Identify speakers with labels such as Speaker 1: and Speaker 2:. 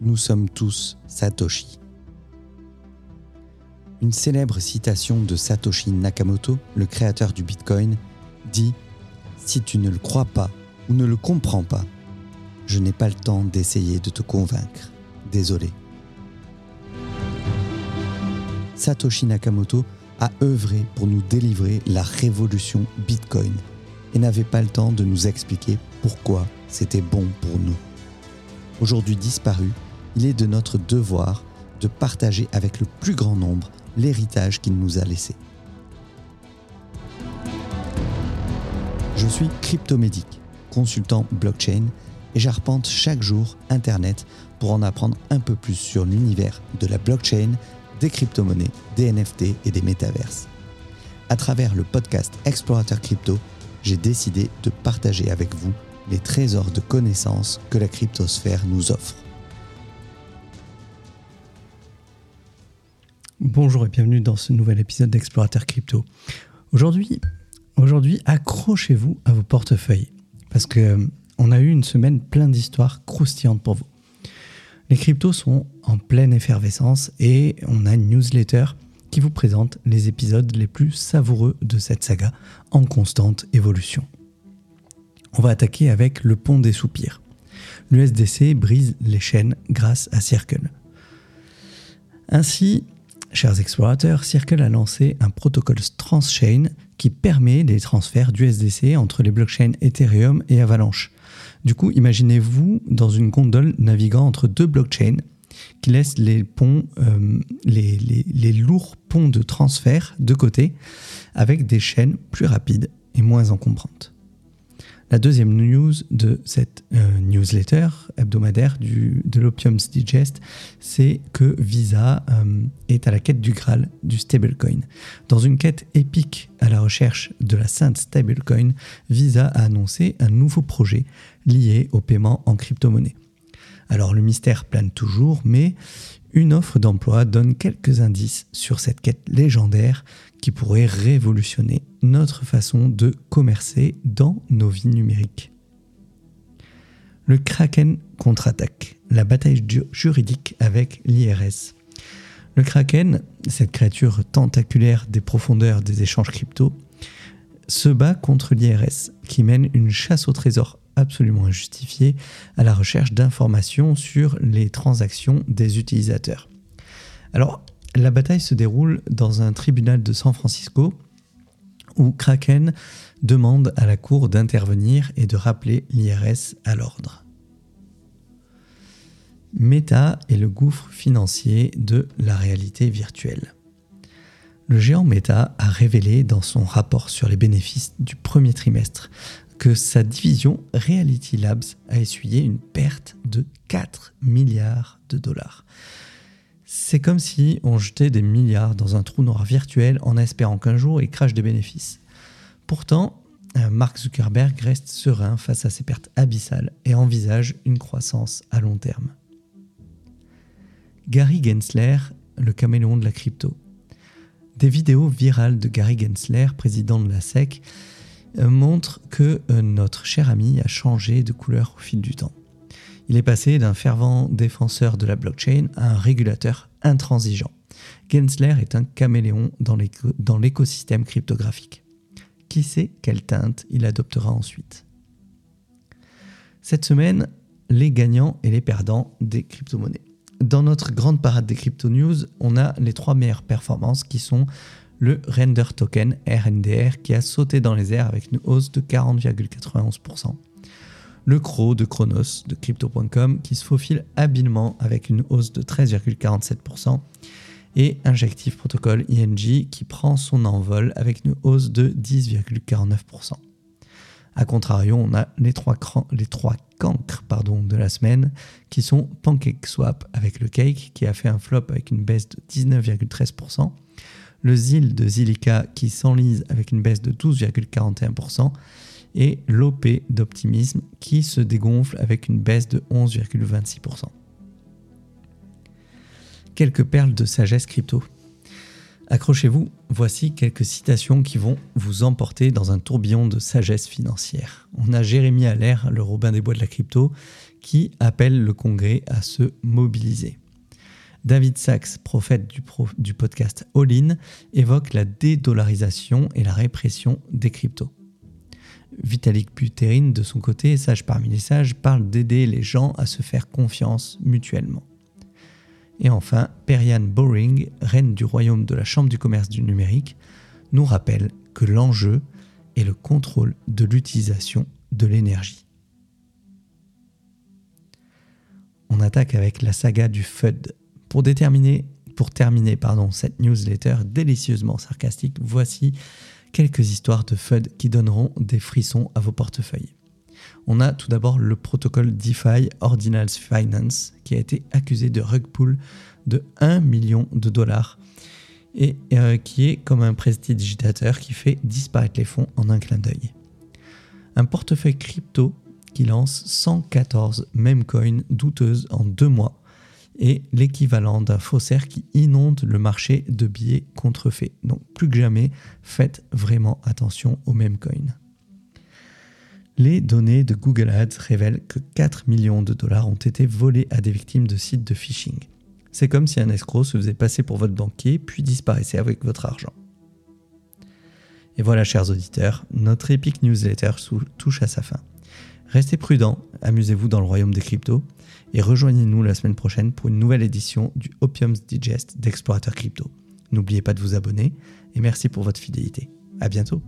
Speaker 1: nous sommes tous Satoshi. Une célèbre citation de Satoshi Nakamoto, le créateur du Bitcoin, dit ⁇ Si tu ne le crois pas ou ne le comprends pas, je n'ai pas le temps d'essayer de te convaincre. Désolé. Satoshi Nakamoto a œuvré pour nous délivrer la révolution Bitcoin et n'avait pas le temps de nous expliquer pourquoi c'était bon pour nous. Aujourd'hui disparu, il est de notre devoir de partager avec le plus grand nombre l'héritage qu'il nous a laissé. Je suis cryptomédic, consultant blockchain, et j'arpente chaque jour Internet pour en apprendre un peu plus sur l'univers de la blockchain, des crypto-monnaies, des NFT et des métaverses. À travers le podcast Explorateur Crypto, j'ai décidé de partager avec vous les trésors de connaissances que la cryptosphère nous offre.
Speaker 2: Bonjour et bienvenue dans ce nouvel épisode d'Explorateur Crypto. Aujourd'hui, aujourd'hui accrochez-vous à vos portefeuilles parce que euh, on a eu une semaine pleine d'histoires croustillantes pour vous. Les cryptos sont en pleine effervescence et on a une newsletter qui vous présente les épisodes les plus savoureux de cette saga en constante évolution. On va attaquer avec le pont des soupirs. L'USDC brise les chaînes grâce à Circle. Ainsi, chers explorateurs, Circle a lancé un protocole transchain qui permet des transferts d'USDC entre les blockchains Ethereum et Avalanche. Du coup, imaginez-vous dans une gondole naviguant entre deux blockchains qui laissent les euh, les, lourds ponts de transfert de côté avec des chaînes plus rapides et moins encombrantes. La deuxième news de cette euh, newsletter hebdomadaire de l'Opium's Digest, c'est que Visa euh, est à la quête du Graal du stablecoin. Dans une quête épique à la recherche de la sainte stablecoin, Visa a annoncé un nouveau projet lié au paiement en crypto-monnaie. Alors le mystère plane toujours, mais une offre d'emploi donne quelques indices sur cette quête légendaire qui pourrait révolutionner notre façon de commercer dans nos vies numériques. Le Kraken contre-attaque, la bataille juridique avec l'IRS. Le Kraken, cette créature tentaculaire des profondeurs des échanges crypto, se bat contre l'IRS qui mène une chasse au trésor absolument injustifiée à la recherche d'informations sur les transactions des utilisateurs. Alors, la bataille se déroule dans un tribunal de San Francisco où Kraken demande à la Cour d'intervenir et de rappeler l'IRS à l'ordre. Meta est le gouffre financier de la réalité virtuelle. Le géant Meta a révélé dans son rapport sur les bénéfices du premier trimestre que sa division Reality Labs a essuyé une perte de 4 milliards de dollars. C'est comme si on jetait des milliards dans un trou noir virtuel en espérant qu'un jour il crache des bénéfices. Pourtant, euh, Mark Zuckerberg reste serein face à ces pertes abyssales et envisage une croissance à long terme. Gary Gensler, le caméléon de la crypto. Des vidéos virales de Gary Gensler, président de la SEC, euh, montrent que euh, notre cher ami a changé de couleur au fil du temps. Il est passé d'un fervent défenseur de la blockchain à un régulateur intransigeant. Gensler est un caméléon dans l'écosystème cryptographique. Qui sait quelle teinte il adoptera ensuite? Cette semaine, les gagnants et les perdants des crypto-monnaies. Dans notre grande parade des crypto-news, on a les trois meilleures performances qui sont le Render Token RNDR qui a sauté dans les airs avec une hausse de 40,91% le CRO de Chronos de Crypto.com qui se faufile habilement avec une hausse de 13,47% et Injective Protocol ING qui prend son envol avec une hausse de 10,49%. A contrario, on a les trois, cancres de la semaine qui sont PancakeSwap avec le Cake qui a fait un flop avec une baisse de 19,13%, le ZIL de Zilliqa qui s'enlise avec une baisse de 12,41%, et l'OP d'optimisme qui se dégonfle avec une baisse de 11,26%. Quelques perles de sagesse crypto. Accrochez-vous, voici quelques citations qui vont vous emporter dans un tourbillon de sagesse financière. On a Jérémy Allaire, le Robin des Bois de la crypto, qui appelle le Congrès à se mobiliser. David Sachs, prophète du, podcast All In, évoque la dédollarisation et la répression des cryptos. Vitalik Buterin, de son côté, sage parmi les sages, parle d'aider les gens à se faire confiance mutuellement. Et enfin, Periane Boring, reine du royaume de la Chambre du commerce du numérique, nous rappelle que l'enjeu est le contrôle de l'utilisation de l'énergie. On attaque avec la saga du FUD. Pour, déterminer, pour terminer pardon, cette newsletter délicieusement sarcastique, voici quelques histoires de FUD qui donneront des frissons à vos portefeuilles. On a tout d'abord le protocole DeFi Ordinals Finance qui a été accusé de rug pull de 1 million de dollars et euh, qui est comme un prestidigitateur qui fait disparaître les fonds en un clin d'œil. Un portefeuille crypto qui lance 114 meme coins douteuses en deux mois et l'équivalent d'un faussaire qui inonde le marché de billets contrefaits. Donc plus que jamais, faites vraiment attention aux meme coins. Les données de Google Ads révèlent que 4 millions de dollars ont été volés à des victimes de sites de phishing. C'est comme si un escroc se faisait passer pour votre banquier puis disparaissait avec votre argent. Et voilà, chers auditeurs, notre épique newsletter touche à sa fin. Restez prudents, amusez-vous dans le royaume des cryptos et rejoignez-nous la semaine prochaine pour une nouvelle édition du Opium's Digest d'Explorateur Crypto. N'oubliez pas de vous abonner et merci pour votre fidélité. À bientôt.